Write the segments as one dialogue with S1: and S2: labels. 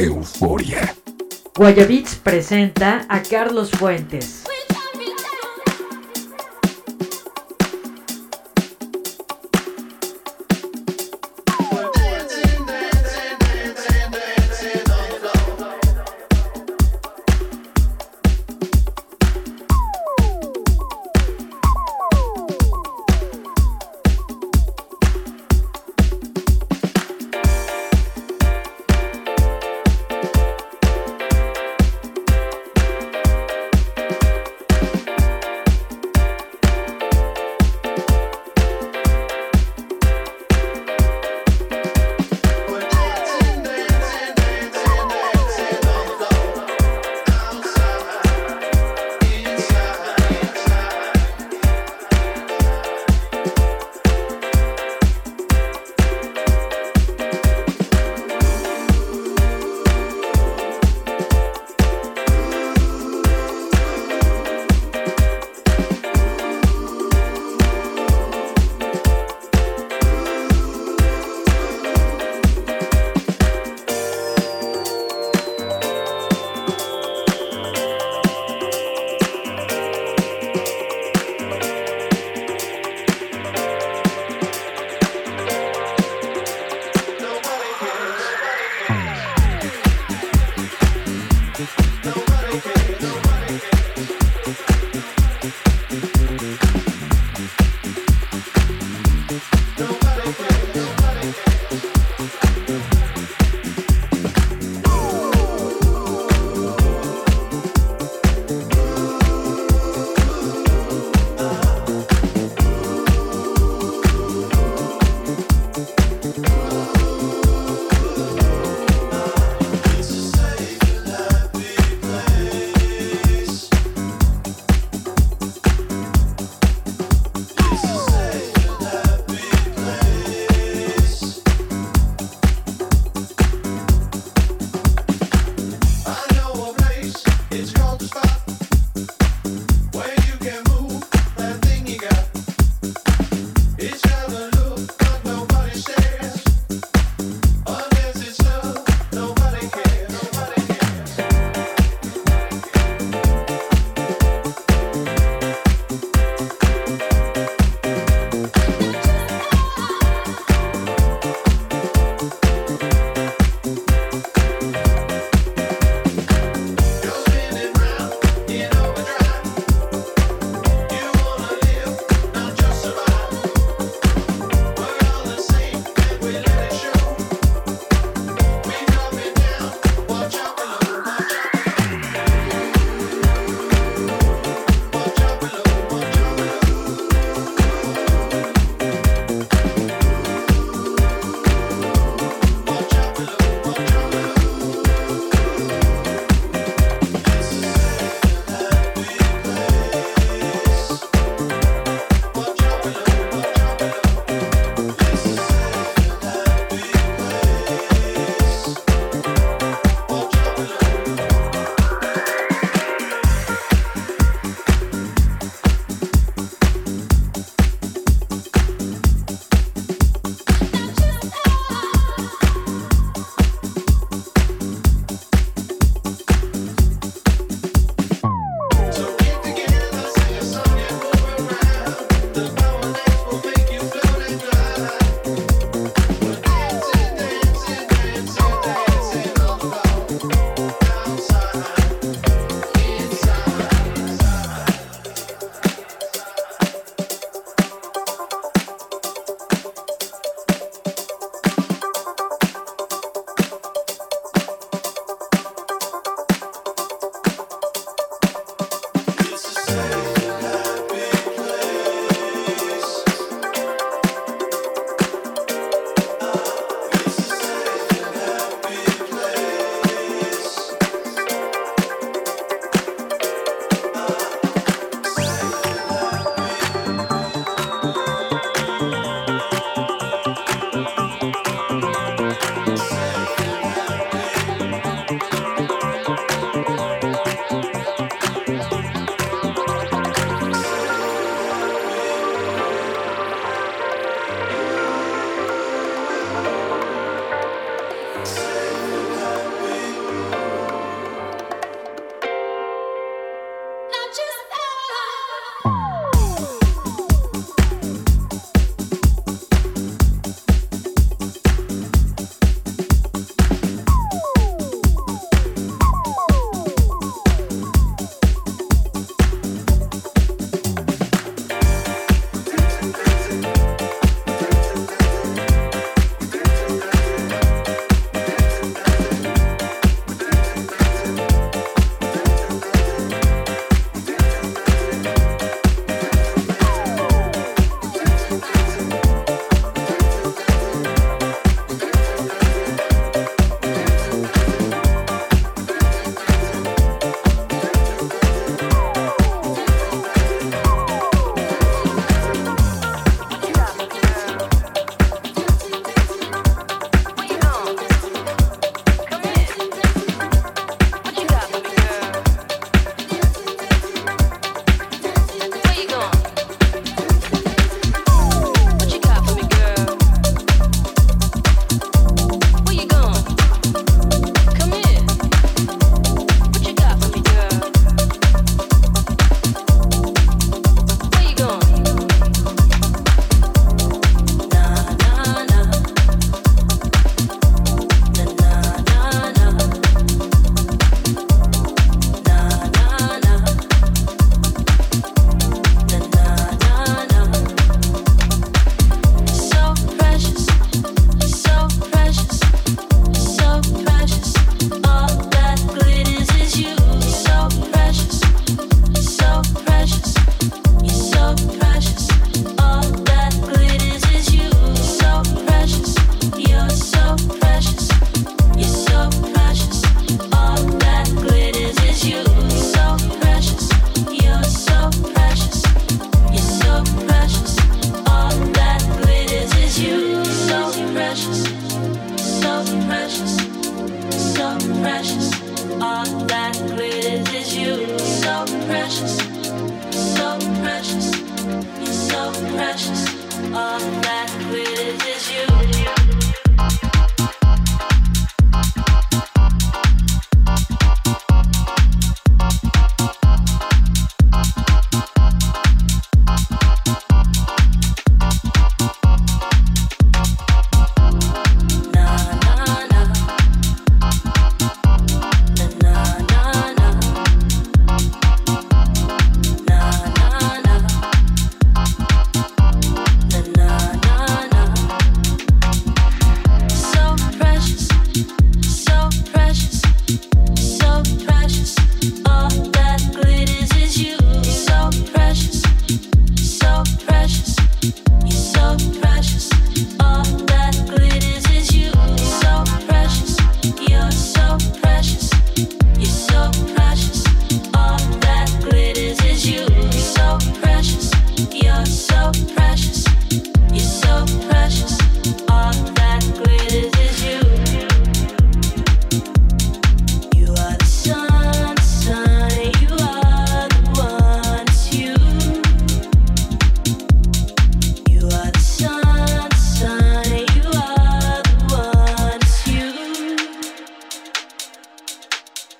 S1: Euforia.
S2: Guayabits presenta a Carlos Fuentes.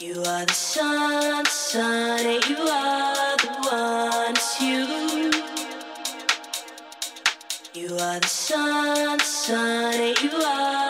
S3: You are the sunshine, and you are the one, it's you. You are the sunshine, and you are.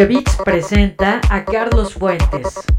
S2: Guayabits presenta a Carlos Fuentes.